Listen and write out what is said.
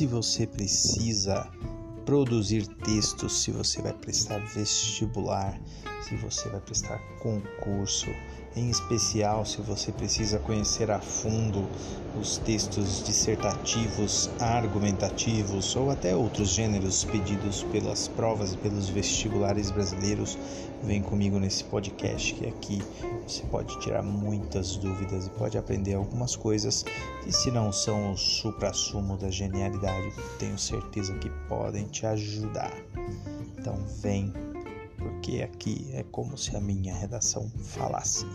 se você precisa produzir textos, se você vai prestar vestibular, se você vai prestar concurso, em especial se você precisa conhecer a fundo os textos dissertativos, argumentativos ou até outros gêneros pedidos pelas provas e pelos vestibulares brasileiros, vem comigo nesse podcast que aqui você pode tirar muitas dúvidas e pode aprender algumas coisas que se não são o supra-sumo da genialidade, tenho certeza que podem te ajudar. Então vem porque aqui é como se a minha redação falasse.